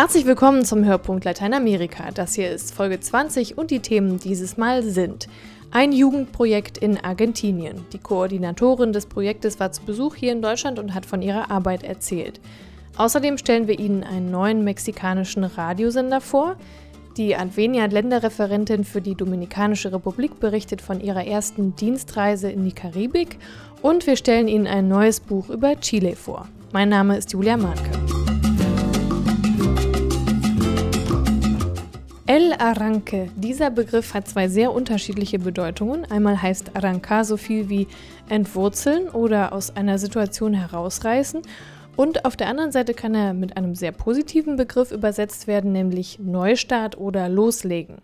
Herzlich willkommen zum Hörpunkt Lateinamerika. Das hier ist Folge 20 und die Themen dieses Mal sind ein Jugendprojekt in Argentinien. Die Koordinatorin des Projektes war zu Besuch hier in Deutschland und hat von ihrer Arbeit erzählt. Außerdem stellen wir Ihnen einen neuen mexikanischen Radiosender vor. Die Advenia Länderreferentin für die Dominikanische Republik berichtet von ihrer ersten Dienstreise in die Karibik und wir stellen Ihnen ein neues Buch über Chile vor. Mein Name ist Julia Marke. El Arranque. Dieser Begriff hat zwei sehr unterschiedliche Bedeutungen. Einmal heißt Arrancar so viel wie entwurzeln oder aus einer Situation herausreißen. Und auf der anderen Seite kann er mit einem sehr positiven Begriff übersetzt werden, nämlich Neustart oder Loslegen.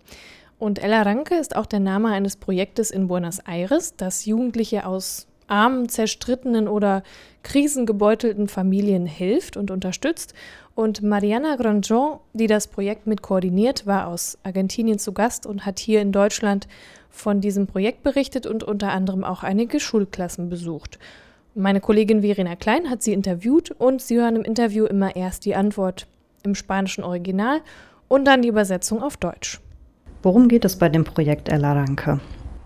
Und El Arranque ist auch der Name eines Projektes in Buenos Aires, das Jugendliche aus armen, zerstrittenen oder krisengebeutelten Familien hilft und unterstützt. Und Mariana Grandjean, die das Projekt mit koordiniert, war aus Argentinien zu Gast und hat hier in Deutschland von diesem Projekt berichtet und unter anderem auch einige Schulklassen besucht. Meine Kollegin Verena Klein hat sie interviewt und Sie hören im Interview immer erst die Antwort im spanischen Original und dann die Übersetzung auf Deutsch. Worum geht es bei dem Projekt El Arranque?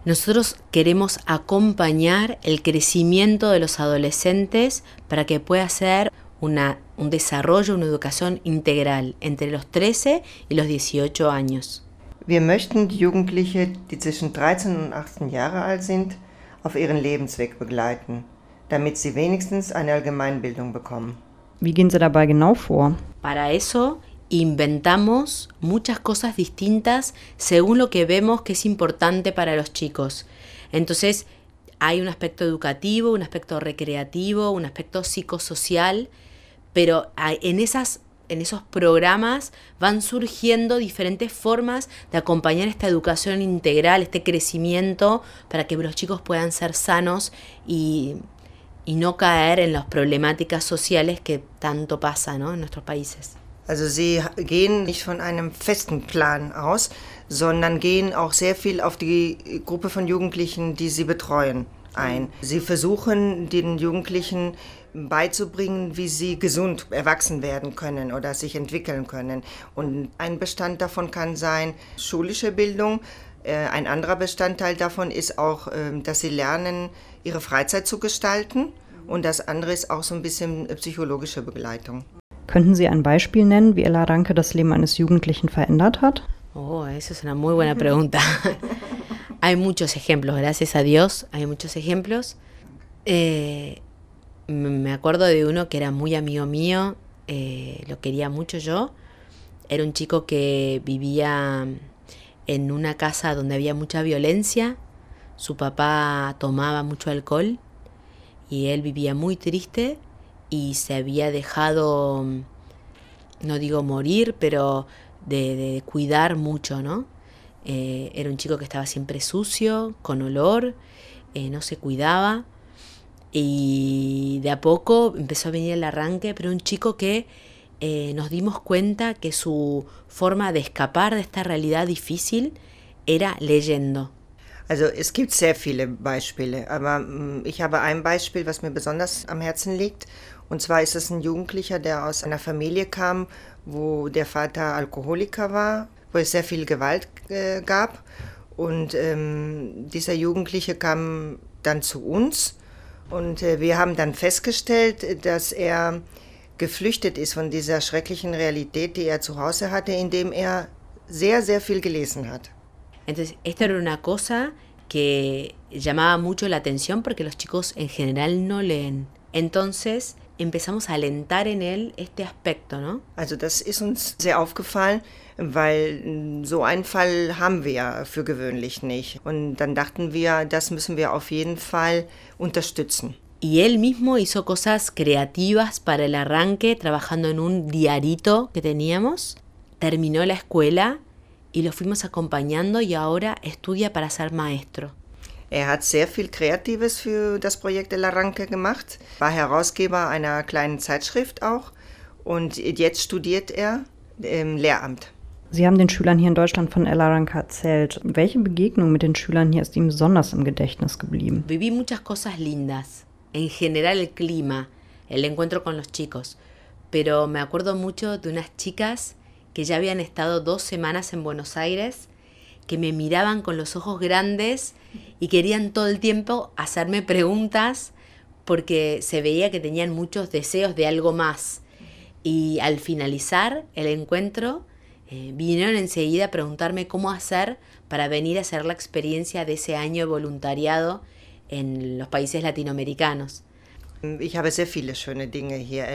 Nosotros queremos acompañar el crecimiento de los adolescentes para que pueda ser una, un desarrollo, una educación integral entre los 13 y los 18 años. Wir möchten die Jugendliche, die zwischen 13 und 18 Jahre alt sind, auf ihren Lebensweg begleiten, damit sie wenigstens eine Allgemeinbildung bekommen. Wie gehen Sie dabei genau vor? Para eso inventamos muchas cosas distintas según lo que vemos que es importante para los chicos. Entonces, hay un aspecto educativo, un aspecto recreativo, un aspecto psicosocial, pero en, esas, en esos programas van surgiendo diferentes formas de acompañar esta educación integral, este crecimiento, para que los chicos puedan ser sanos y, y no caer en las problemáticas sociales que tanto pasa ¿no? en nuestros países. Also sie gehen nicht von einem festen Plan aus, sondern gehen auch sehr viel auf die Gruppe von Jugendlichen, die sie betreuen, ein. Sie versuchen den Jugendlichen beizubringen, wie sie gesund erwachsen werden können oder sich entwickeln können. Und ein Bestand davon kann sein schulische Bildung. Äh, ein anderer Bestandteil davon ist auch, ähm, dass sie lernen, ihre Freizeit zu gestalten. Und das andere ist auch so ein bisschen psychologische Begleitung. Könnten Sie ein Beispiel nennen, wie Ella Ranke das Leben eines Jugendlichen verändert hat? Oh, eso es una muy buena pregunta. hay muchos ejemplos, gracias a Dios, hay muchos ejemplos. Eh, me acuerdo de uno que era muy amigo mío, eh, lo quería mucho yo. Era un chico que vivía en una casa donde había mucha violencia. Su papá tomaba mucho alcohol y él vivía muy triste y se había dejado, no digo morir, pero de, de cuidar mucho, ¿no? Eh, era un chico que estaba siempre sucio, con olor, eh, no se cuidaba y de a poco empezó a venir el arranque, pero un chico que eh, nos dimos cuenta que su forma de escapar de esta realidad difícil era leyendo. Also es gibt sehr viele Beispiele, aber mm, ich habe ein Beispiel, was mir besonders am Herzen liegt. Und zwar ist es ein Jugendlicher, der aus einer Familie kam, wo der Vater Alkoholiker war, wo es sehr viel Gewalt äh, gab. Und ähm, dieser Jugendliche kam dann zu uns und äh, wir haben dann festgestellt, dass er geflüchtet ist von dieser schrecklichen Realität, die er zu Hause hatte, indem er sehr, sehr viel gelesen hat. Entonces, esto era una cosa que llamaba mucho la atención porque los chicos en general no leen. Entonces, empezamos a alentar en él este aspecto, ¿no? Also das ist uns sehr aufgefallen, weil mm, so einen Fall haben wir für gewöhnlich nicht. Und dann dachten wir, das müssen wir auf jeden Fall unterstützen. Y él mismo hizo cosas creativas para el arranque, trabajando en un diarito que teníamos. Terminó la escuela y lo fuimos acompañando y ahora estudia para ser maestro. Er hat sehr viel Kreatives für das Projekt El Arranque gemacht, war Herausgeber einer kleinen Zeitschrift auch und jetzt studiert er im Lehramt. Sie haben den Schülern hier in Deutschland von El Arranque erzählt. Welche Begegnung mit den Schülern hier ist Ihnen besonders im Gedächtnis geblieben? Viví muchas cosas lindas. En general el clima, el encuentro con los chicos. Pero me acuerdo mucho de unas chicas que ya habían estado dos semanas en Buenos Aires, que me miraban con los ojos grandes y querían todo el tiempo hacerme preguntas porque se veía que tenían muchos deseos de algo más. Y al finalizar el encuentro, eh, vinieron enseguida a preguntarme cómo hacer para venir a hacer la experiencia de ese año de voluntariado en los países latinoamericanos. Ich habe sehr viele schöne Dinge hier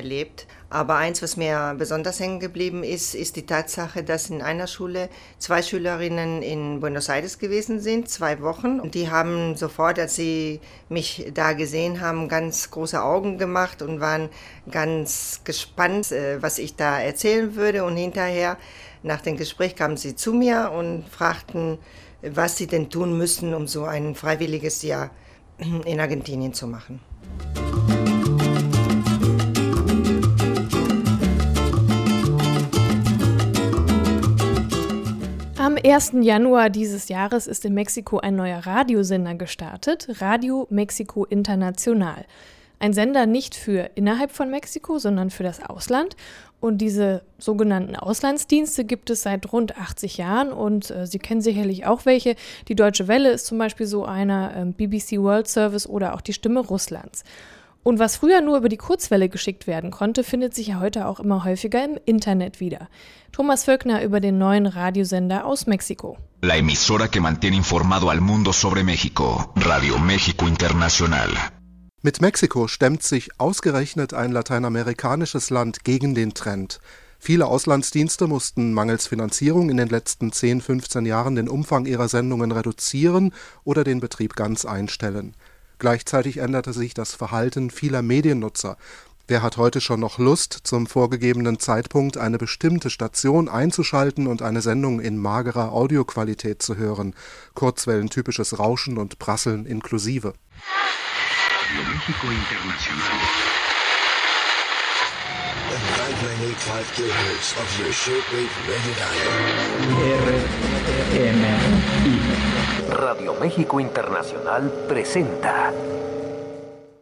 aber eins, was mir besonders hängen geblieben ist, ist die Tatsache, dass in einer Schule zwei Schülerinnen in Buenos Aires gewesen sind, zwei Wochen. Und die haben sofort, als sie mich da gesehen haben, ganz große Augen gemacht und waren ganz gespannt, äh, was ich da erzählen würde. Und hinterher, nach dem Gespräch, kamen sie zu mir und fragten, was sie denn tun müssen, um so ein freiwilliges Jahr in Argentinien zu machen. 1. Januar dieses Jahres ist in Mexiko ein neuer Radiosender gestartet, Radio Mexico International. Ein Sender nicht für innerhalb von Mexiko, sondern für das Ausland. Und diese sogenannten Auslandsdienste gibt es seit rund 80 Jahren und äh, Sie kennen sicherlich auch welche. Die Deutsche Welle ist zum Beispiel so einer, äh, BBC World Service oder auch die Stimme Russlands. Und was früher nur über die Kurzwelle geschickt werden konnte, findet sich ja heute auch immer häufiger im Internet wieder. Thomas Völkner über den neuen Radiosender aus Mexiko. La emisora que mantiene informado al mundo sobre México, Radio México Internacional. Mit Mexiko stemmt sich ausgerechnet ein lateinamerikanisches Land gegen den Trend. Viele Auslandsdienste mussten mangels Finanzierung in den letzten 10, 15 Jahren den Umfang ihrer Sendungen reduzieren oder den Betrieb ganz einstellen. Gleichzeitig änderte sich das Verhalten vieler Mediennutzer. Wer hat heute schon noch Lust, zum vorgegebenen Zeitpunkt eine bestimmte Station einzuschalten und eine Sendung in magerer Audioqualität zu hören, kurzwellentypisches Rauschen und Prasseln inklusive. Internacional. Radio México Internacional presenta.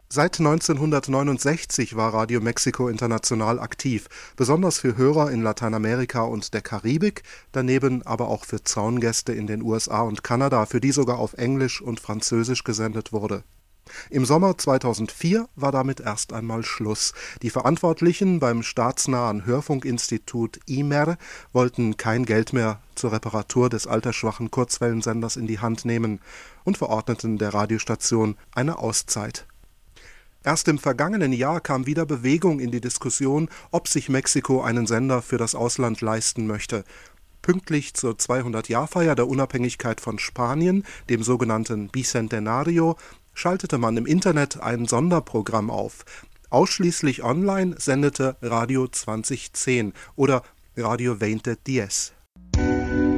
Seit 1969 war Radio Mexico International aktiv, besonders für Hörer in Lateinamerika und der Karibik, daneben aber auch für Zaungäste in den USA und Kanada, für die sogar auf Englisch und Französisch gesendet wurde. Im Sommer 2004 war damit erst einmal Schluss. Die Verantwortlichen beim staatsnahen Hörfunkinstitut IMER wollten kein Geld mehr zur Reparatur des altersschwachen Kurzwellensenders in die Hand nehmen und verordneten der Radiostation eine Auszeit. Erst im vergangenen Jahr kam wieder Bewegung in die Diskussion, ob sich Mexiko einen Sender für das Ausland leisten möchte. Pünktlich zur 200-Jahr-Feier der Unabhängigkeit von Spanien, dem sogenannten Bicentenario, schaltete man im Internet ein Sonderprogramm auf. Ausschließlich online sendete Radio 2010 oder Radio 2010.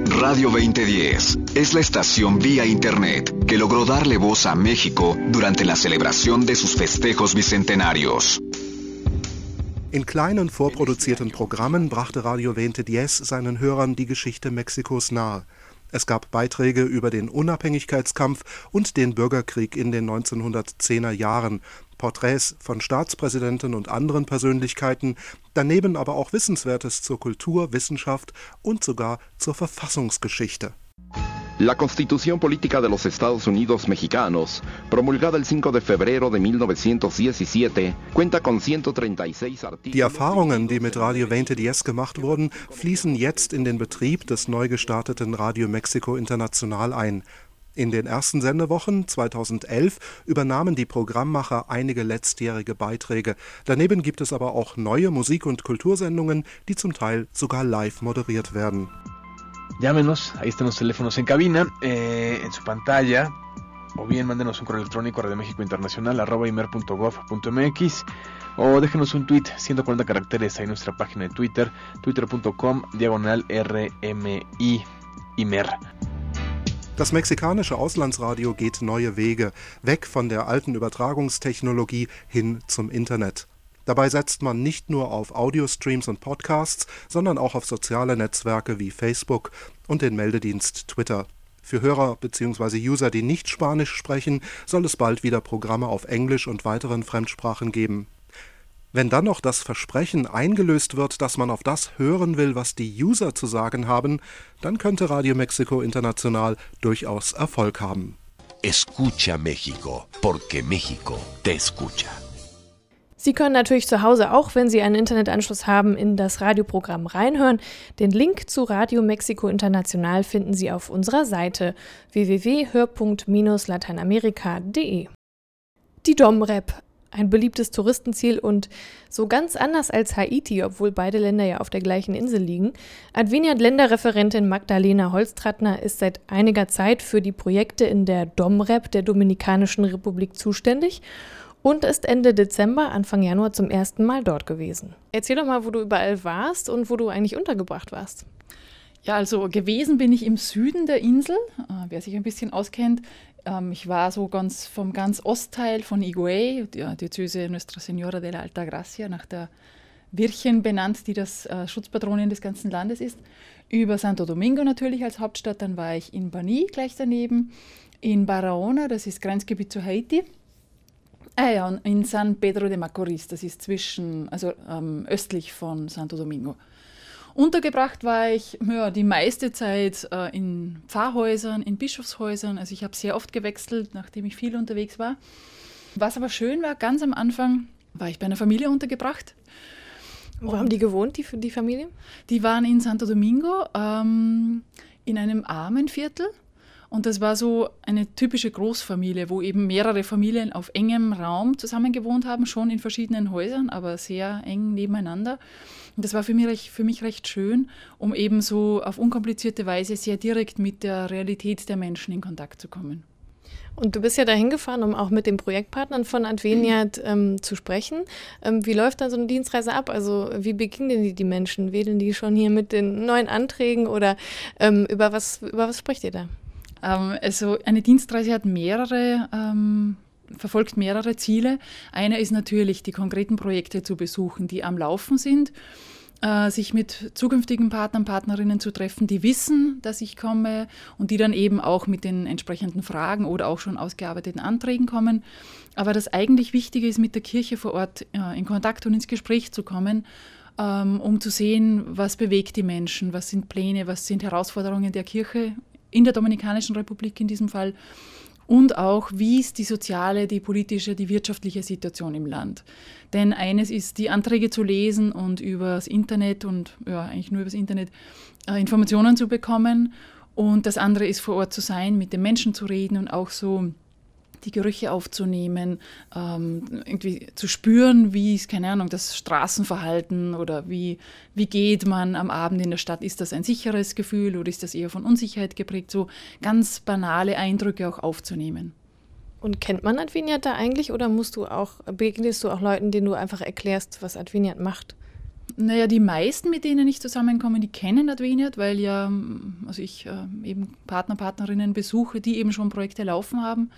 Radio 2010 es la estación vía Internet que logró darle voz a México durante la celebración de sus festejos bicentenarios. In kleinen vorproduzierten Programmen brachte Radio 2010 seinen Hörern die Geschichte Mexikos nahe. Es gab Beiträge über den Unabhängigkeitskampf und den Bürgerkrieg in den 1910er Jahren, Porträts von Staatspräsidenten und anderen Persönlichkeiten, daneben aber auch Wissenswertes zur Kultur, Wissenschaft und sogar zur Verfassungsgeschichte. La Constitución Política de los Estados Unidos Mexicanos, promulgada el 5 de febrero de 1917, cuenta con 136 Artículos. Die Erfahrungen, die mit Radio 2010 gemacht wurden, fließen jetzt in den Betrieb des neu gestarteten Radio Mexico International ein. In den ersten Sendewochen 2011 übernahmen die Programmmacher einige letztjährige Beiträge. Daneben gibt es aber auch neue Musik- und Kultursendungen, die zum Teil sogar live moderiert werden. Llámenos, ahí están los teléfonos en cabina, eh, en su pantalla, o bien mándenos un correo electrónico a México Internacional arroba imer.gov.mx o déjenos un tweet 140 caracteres ahí nuestra página de Twitter, twitter.com diagonal RMI Imer. Das mexikanische Auslandsradio geht neue Wege, weg von der alten Übertragungstechnologie hin zum Internet. Dabei setzt man nicht nur auf Audiostreams und Podcasts, sondern auch auf soziale Netzwerke wie Facebook und den Meldedienst Twitter. Für Hörer bzw. User, die nicht Spanisch sprechen, soll es bald wieder Programme auf Englisch und weiteren Fremdsprachen geben. Wenn dann noch das Versprechen eingelöst wird, dass man auf das hören will, was die User zu sagen haben, dann könnte Radio Mexiko International durchaus Erfolg haben. Escucha México, porque México te escucha. Sie können natürlich zu Hause auch, wenn Sie einen Internetanschluss haben, in das Radioprogramm reinhören. Den Link zu Radio Mexiko International finden Sie auf unserer Seite www.hörpunkt-lateinamerika.de. Die Domrep, ein beliebtes Touristenziel und so ganz anders als Haiti, obwohl beide Länder ja auf der gleichen Insel liegen. Adveniat-Länderreferentin Magdalena Holstrattner ist seit einiger Zeit für die Projekte in der Domrep der Dominikanischen Republik zuständig und ist Ende Dezember, Anfang Januar zum ersten Mal dort gewesen. Erzähl doch mal, wo du überall warst und wo du eigentlich untergebracht warst. Ja, also gewesen bin ich im Süden der Insel, äh, wer sich ein bisschen auskennt. Ähm, ich war so ganz vom ganz Ostteil von Higüey, die Diözese Nuestra Señora de la Alta Gracia, nach der Virchen benannt, die das äh, Schutzpatronin des ganzen Landes ist. Über Santo Domingo natürlich als Hauptstadt, dann war ich in Bani gleich daneben, in Barahona, das ist Grenzgebiet zu Haiti Ah ja, und in San Pedro de Macorís, das ist zwischen, also ähm, östlich von Santo Domingo. Untergebracht war ich ja, die meiste Zeit äh, in Pfarrhäusern, in Bischofshäusern. Also ich habe sehr oft gewechselt, nachdem ich viel unterwegs war. Was aber schön war, ganz am Anfang war ich bei einer Familie untergebracht. Wo und haben die gewohnt, die, die Familie? Die waren in Santo Domingo ähm, in einem armen Viertel. Und das war so eine typische Großfamilie, wo eben mehrere Familien auf engem Raum zusammen gewohnt haben, schon in verschiedenen Häusern, aber sehr eng nebeneinander. Und das war für mich, für mich recht schön, um eben so auf unkomplizierte Weise sehr direkt mit der Realität der Menschen in Kontakt zu kommen. Und du bist ja dahin gefahren, um auch mit den Projektpartnern von Adveniat ähm, zu sprechen. Ähm, wie läuft dann so eine Dienstreise ab? Also wie begegnen die die Menschen? Wählen die schon hier mit den neuen Anträgen oder ähm, über, was, über was spricht ihr da? Ähm, also eine Dienstreise hat mehrere, ähm, verfolgt mehrere Ziele. Einer ist natürlich, die konkreten Projekte zu besuchen, die am Laufen sind äh, sich mit zukünftigen Partnern, Partnerinnen zu treffen, die wissen, dass ich komme und die dann eben auch mit den entsprechenden Fragen oder auch schon ausgearbeiteten Anträgen kommen. Aber das eigentlich Wichtige ist, mit der Kirche vor Ort äh, in Kontakt und ins Gespräch zu kommen, ähm, um zu sehen, was bewegt die Menschen, was sind Pläne, was sind Herausforderungen der Kirche in der Dominikanischen Republik in diesem Fall und auch, wie ist die soziale, die politische, die wirtschaftliche Situation im Land. Denn eines ist, die Anträge zu lesen und übers Internet und ja, eigentlich nur übers Internet äh, Informationen zu bekommen. Und das andere ist, vor Ort zu sein, mit den Menschen zu reden und auch so die Gerüche aufzunehmen, ähm, irgendwie zu spüren, wie ist, keine Ahnung, das Straßenverhalten oder wie, wie geht man am Abend in der Stadt. Ist das ein sicheres Gefühl oder ist das eher von Unsicherheit geprägt? So ganz banale Eindrücke auch aufzunehmen. Und kennt man Adveniat da eigentlich oder musst du auch, begegnest du auch Leuten, denen du einfach erklärst, was Adveniat macht? Naja, die meisten, mit denen ich zusammenkomme, die kennen Adveniat, weil ja, also ich äh, eben Partner, Partnerinnen besuche, die eben schon Projekte laufen haben.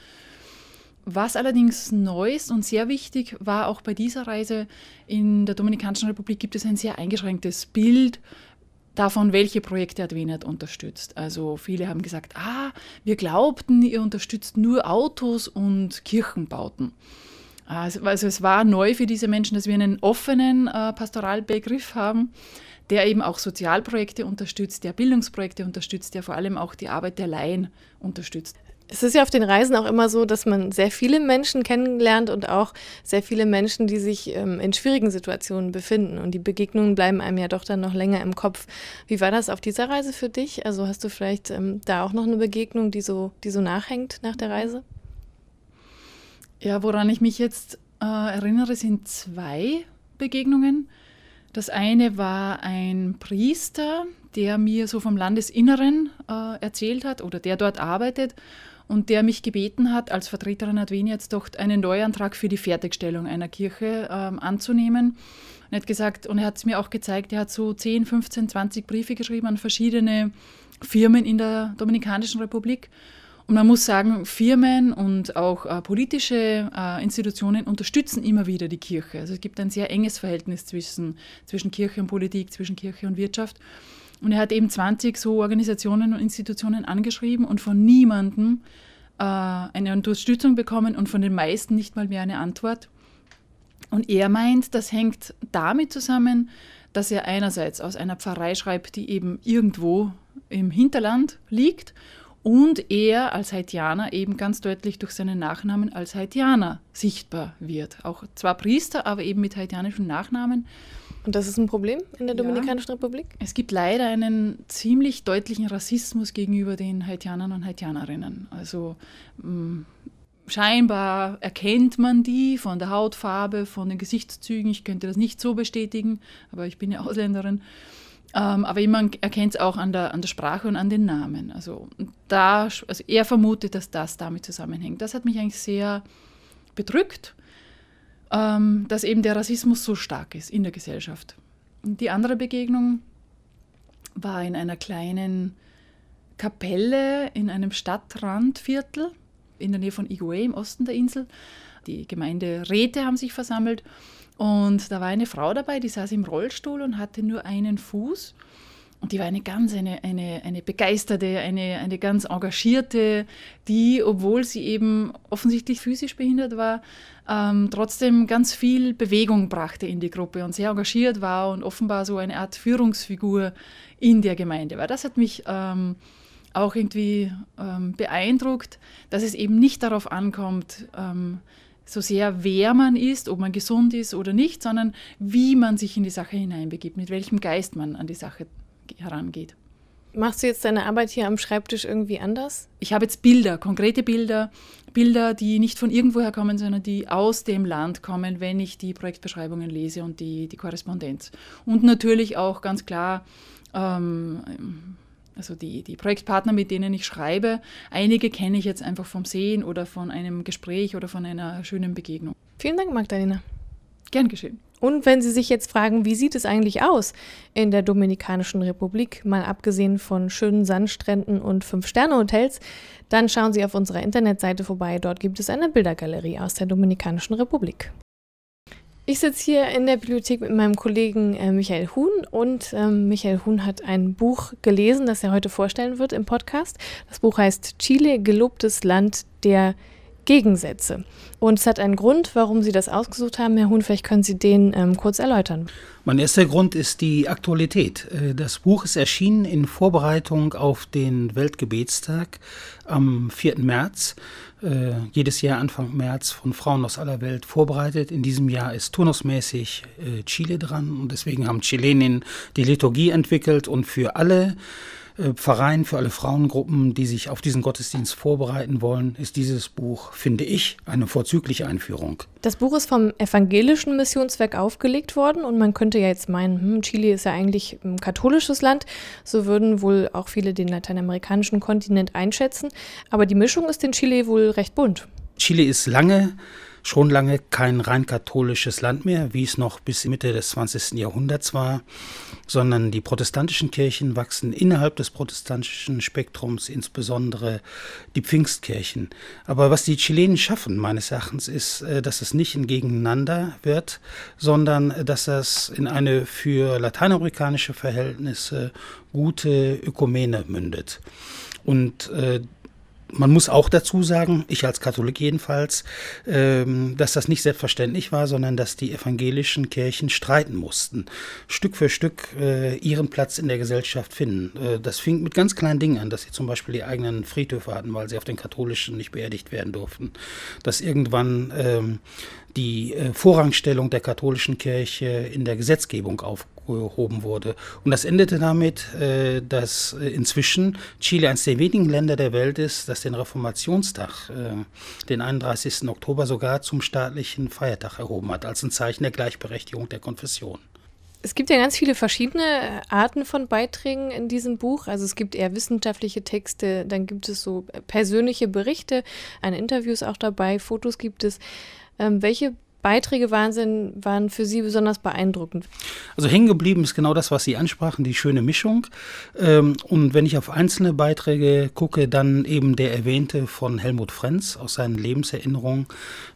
Was allerdings neu ist und sehr wichtig war auch bei dieser Reise in der Dominikanischen Republik gibt es ein sehr eingeschränktes Bild davon, welche Projekte Adveniat unterstützt. Also viele haben gesagt, ah, wir glaubten, ihr unterstützt nur Autos und Kirchenbauten. Also, also es war neu für diese Menschen, dass wir einen offenen äh, Pastoralbegriff haben, der eben auch Sozialprojekte unterstützt, der Bildungsprojekte unterstützt, der vor allem auch die Arbeit der Laien unterstützt. Es ist ja auf den Reisen auch immer so, dass man sehr viele Menschen kennenlernt und auch sehr viele Menschen, die sich ähm, in schwierigen Situationen befinden. Und die Begegnungen bleiben einem ja doch dann noch länger im Kopf. Wie war das auf dieser Reise für dich? Also hast du vielleicht ähm, da auch noch eine Begegnung, die so, die so nachhängt nach der Reise? Ja, woran ich mich jetzt äh, erinnere, sind zwei Begegnungen. Das eine war ein Priester, der mir so vom Landesinneren äh, erzählt hat oder der dort arbeitet und der mich gebeten hat, als Vertreterin Adveniats doch einen Neuantrag für die Fertigstellung einer Kirche ähm, anzunehmen. Und er hat gesagt, und er hat es mir auch gezeigt, er hat so 10, 15, 20 Briefe geschrieben an verschiedene Firmen in der Dominikanischen Republik. Und man muss sagen, Firmen und auch äh, politische äh, Institutionen unterstützen immer wieder die Kirche. Also es gibt ein sehr enges Verhältnis zwischen, zwischen Kirche und Politik, zwischen Kirche und Wirtschaft. Und er hat eben 20 so Organisationen und Institutionen angeschrieben und von niemandem äh, eine Unterstützung bekommen und von den meisten nicht mal mehr eine Antwort. Und er meint, das hängt damit zusammen, dass er einerseits aus einer Pfarrei schreibt, die eben irgendwo im Hinterland liegt und er als Haitianer eben ganz deutlich durch seinen Nachnamen als Haitianer sichtbar wird. Auch zwar Priester, aber eben mit haitianischen Nachnamen. Und das ist ein Problem in der Dominikanischen ja. Republik? Es gibt leider einen ziemlich deutlichen Rassismus gegenüber den Haitianern und Haitianerinnen. Also mh, mm, scheinbar erkennt man die von der Hautfarbe, von den Gesichtszügen. Ich könnte das nicht so bestätigen, aber ich bin ja Ausländerin. Ähm, aber man erkennt es auch an der, an der Sprache und an den Namen. Also, da, also er vermutet, dass das damit zusammenhängt. Das hat mich eigentlich sehr bedrückt, ähm, dass eben der Rassismus so stark ist in der Gesellschaft. Die andere Begegnung war in einer kleinen Kapelle in einem Stadtrandviertel in der Nähe von Igoué im Osten der Insel. Die Gemeinderäte haben sich versammelt und da war eine Frau dabei, die saß im Rollstuhl und hatte nur einen Fuß. Und die war eine ganz, eine, eine, eine begeisterte, eine, eine ganz engagierte, die, obwohl sie eben offensichtlich physisch behindert war, ähm, trotzdem ganz viel Bewegung brachte in die Gruppe und sehr engagiert war und offenbar so eine Art Führungsfigur in der Gemeinde war. Das hat mich ähm, auch irgendwie ähm, beeindruckt, dass es eben nicht darauf ankommt, ähm, so sehr, wer man ist, ob man gesund ist oder nicht, sondern wie man sich in die Sache hineinbegibt, mit welchem Geist man an die Sache herangeht. Machst du jetzt deine Arbeit hier am Schreibtisch irgendwie anders? Ich habe jetzt Bilder, konkrete Bilder, Bilder, die nicht von irgendwoher kommen, sondern die aus dem Land kommen, wenn ich die Projektbeschreibungen lese und die, die Korrespondenz. Und natürlich auch ganz klar ähm, also die, die Projektpartner, mit denen ich schreibe, einige kenne ich jetzt einfach vom Sehen oder von einem Gespräch oder von einer schönen Begegnung. Vielen Dank, Magdalena. Gern geschehen. Und wenn Sie sich jetzt fragen, wie sieht es eigentlich aus in der Dominikanischen Republik, mal abgesehen von schönen Sandstränden und Fünf-Sterne-Hotels, dann schauen Sie auf unserer Internetseite vorbei. Dort gibt es eine Bildergalerie aus der Dominikanischen Republik. Ich sitze hier in der Bibliothek mit meinem Kollegen äh, Michael Huhn und ähm, Michael Huhn hat ein Buch gelesen, das er heute vorstellen wird im Podcast. Das Buch heißt Chile, gelobtes Land der Gegensätze. Und es hat einen Grund, warum Sie das ausgesucht haben. Herr Huhn, vielleicht können Sie den ähm, kurz erläutern. Mein erster Grund ist die Aktualität. Äh, das Buch ist erschienen in Vorbereitung auf den Weltgebetstag am 4. März. Äh, jedes Jahr Anfang März von Frauen aus aller Welt vorbereitet. In diesem Jahr ist turnusmäßig äh, Chile dran und deswegen haben Chileninnen die Liturgie entwickelt und für alle Verein für alle Frauengruppen, die sich auf diesen Gottesdienst vorbereiten wollen, ist dieses Buch, finde ich, eine vorzügliche Einführung. Das Buch ist vom evangelischen Missionswerk aufgelegt worden und man könnte ja jetzt meinen, hm, Chile ist ja eigentlich ein katholisches Land, so würden wohl auch viele den lateinamerikanischen Kontinent einschätzen, aber die Mischung ist in Chile wohl recht bunt. Chile ist lange schon lange kein rein katholisches Land mehr, wie es noch bis Mitte des 20. Jahrhunderts war, sondern die protestantischen Kirchen wachsen innerhalb des protestantischen Spektrums, insbesondere die Pfingstkirchen. Aber was die Chilenen schaffen, meines Erachtens, ist, äh, dass es nicht ein Gegeneinander wird, sondern dass das in eine für lateinamerikanische Verhältnisse gute Ökumene mündet. Und äh, man muss auch dazu sagen, ich als Katholik jedenfalls, ähm, dass das nicht selbstverständlich war, sondern dass die evangelischen Kirchen streiten mussten, Stück für Stück äh, ihren Platz in der Gesellschaft finden. Äh, das fing mit ganz kleinen Dingen an, dass sie zum Beispiel die eigenen Friedhöfe hatten, weil sie auf den katholischen nicht beerdigt werden durften. Dass irgendwann ähm, die äh, Vorrangstellung der katholischen Kirche in der Gesetzgebung aufgehoben wurde. Und das endete damit, äh, dass äh, inzwischen Chile eines der wenigen Länder der Welt ist, das den Reformationstag, den 31. Oktober, sogar zum staatlichen Feiertag erhoben hat, als ein Zeichen der Gleichberechtigung der Konfession. Es gibt ja ganz viele verschiedene Arten von Beiträgen in diesem Buch. Also es gibt eher wissenschaftliche Texte, dann gibt es so persönliche Berichte, ein Interview ist auch dabei, Fotos gibt es. Ähm, welche Beiträge waren, waren für Sie besonders beeindruckend? Also hängen geblieben ist genau das, was Sie ansprachen, die schöne Mischung. Ähm, und wenn ich auf einzelne Beiträge gucke, dann eben der erwähnte von Helmut Frenz aus seinen Lebenserinnerungen,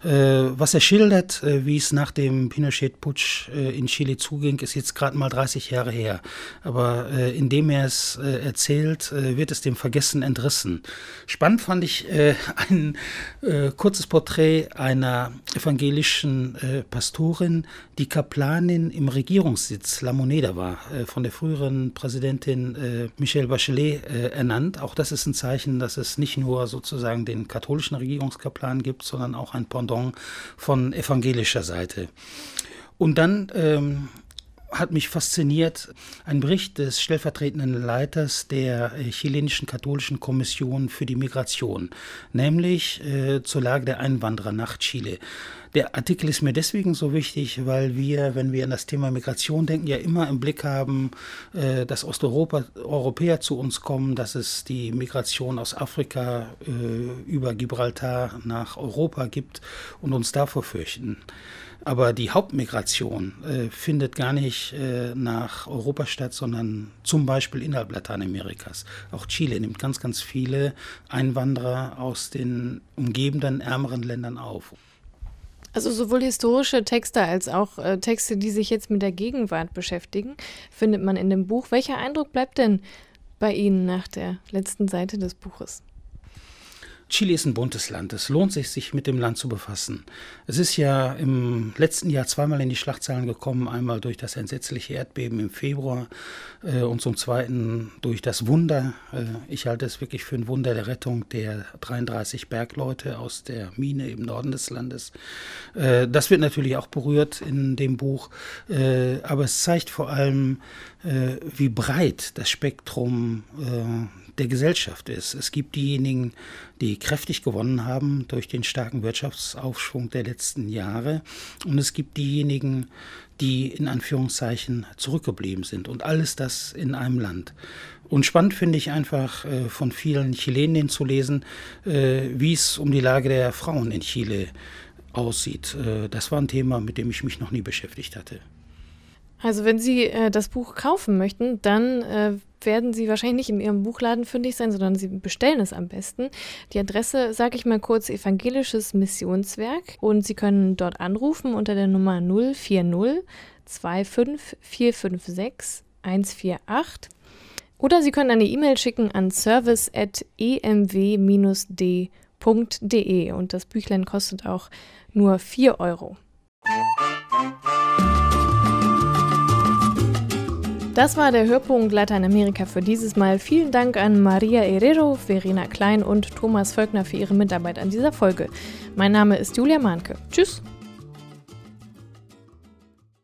äh, was er schildert, äh, wie es nach dem Pinochet-Putsch äh, in Chile zuging, ist jetzt gerade mal 30 Jahre her. Aber indem er es erzählt, wird es dem Vergessen entrissen. Spannend fand ich ein kurzes Porträt einer evangelischen äh, Pastorin, die Kaplanin im Regierungssitz La Moneda war, äh, von der früheren Präsidentin äh, Michelle Bachelet äh, ernannt. Auch das ist ein Zeichen, dass es nicht nur sozusagen den katholischen Regierungskaplan gibt, sondern auch ein Pendant von evangelischer Seite. Und dann ähm, hat mich fasziniert ein Bericht des stellvertretenden Leiters der äh, chilenischen katholischen Kommission für die Migration, nämlich äh, zur Lage der Einwanderer nach Chile. Der Artikel ist mir deswegen so wichtig, weil wir, wenn wir an das Thema Migration denken, ja immer im Blick haben, äh, dass Osteuropa Europäer zu uns kommen, dass es die Migration aus Afrika äh, über Gibraltar nach Europa gibt und uns davor fürchten. Aber die Hauptmigration äh, findet gar nicht äh, nach Europa statt, sondern zum Beispiel innerhalb Lateinamerikas. Auch Chile nimmt ganz, ganz viele Einwanderer aus den umgebenden ärmeren Ländern auf. Also sowohl historische Texte als auch äh, Texte, die sich jetzt mit der Gegenwart beschäftigen, findet man in dem Buch. Welcher Eindruck bleibt denn bei Ihnen nach der letzten Seite des Buches? Chile ist ein buntes Land. Es lohnt sich, sich mit dem Land zu befassen. Es ist ja im letzten Jahr zweimal in die Schlagzeilen gekommen. Einmal durch das entsetzliche Erdbeben im Februar äh, und zum Zweiten durch das Wunder. Äh, ich halte es wirklich für ein Wunder der Rettung der 33 Bergleute aus der Mine im Norden des Landes. Äh, das wird natürlich auch berührt in dem Buch. Äh, aber es zeigt vor allem, äh, wie breit das Spektrum äh, der Gesellschaft ist. Es gibt diejenigen, die kräftig gewonnen haben durch den starken Wirtschaftsaufschwung der letzten Jahre. Und es gibt diejenigen, die in Anführungszeichen zurückgeblieben sind. Und alles das in einem Land. Und spannend finde ich einfach äh, von vielen Chilenen zu lesen, äh, wie es um die Lage der Frauen in Chile aussieht. Äh, das war ein Thema, mit dem ich mich noch nie beschäftigt hatte. Also wenn Sie äh, das Buch kaufen möchten, dann äh, werden Sie wahrscheinlich nicht in Ihrem Buchladen fündig sein, sondern Sie bestellen es am besten. Die Adresse, sage ich mal kurz, Evangelisches Missionswerk. Und Sie können dort anrufen unter der Nummer 040 25 456 148. Oder Sie können eine E-Mail schicken an service.emw-d.de und das Büchlein kostet auch nur 4 Euro. Das war der Hörpunkt Lateinamerika für dieses Mal. Vielen Dank an Maria Herrero, Verena Klein und Thomas Völkner für ihre Mitarbeit an dieser Folge. Mein Name ist Julia Mahnke. Tschüss.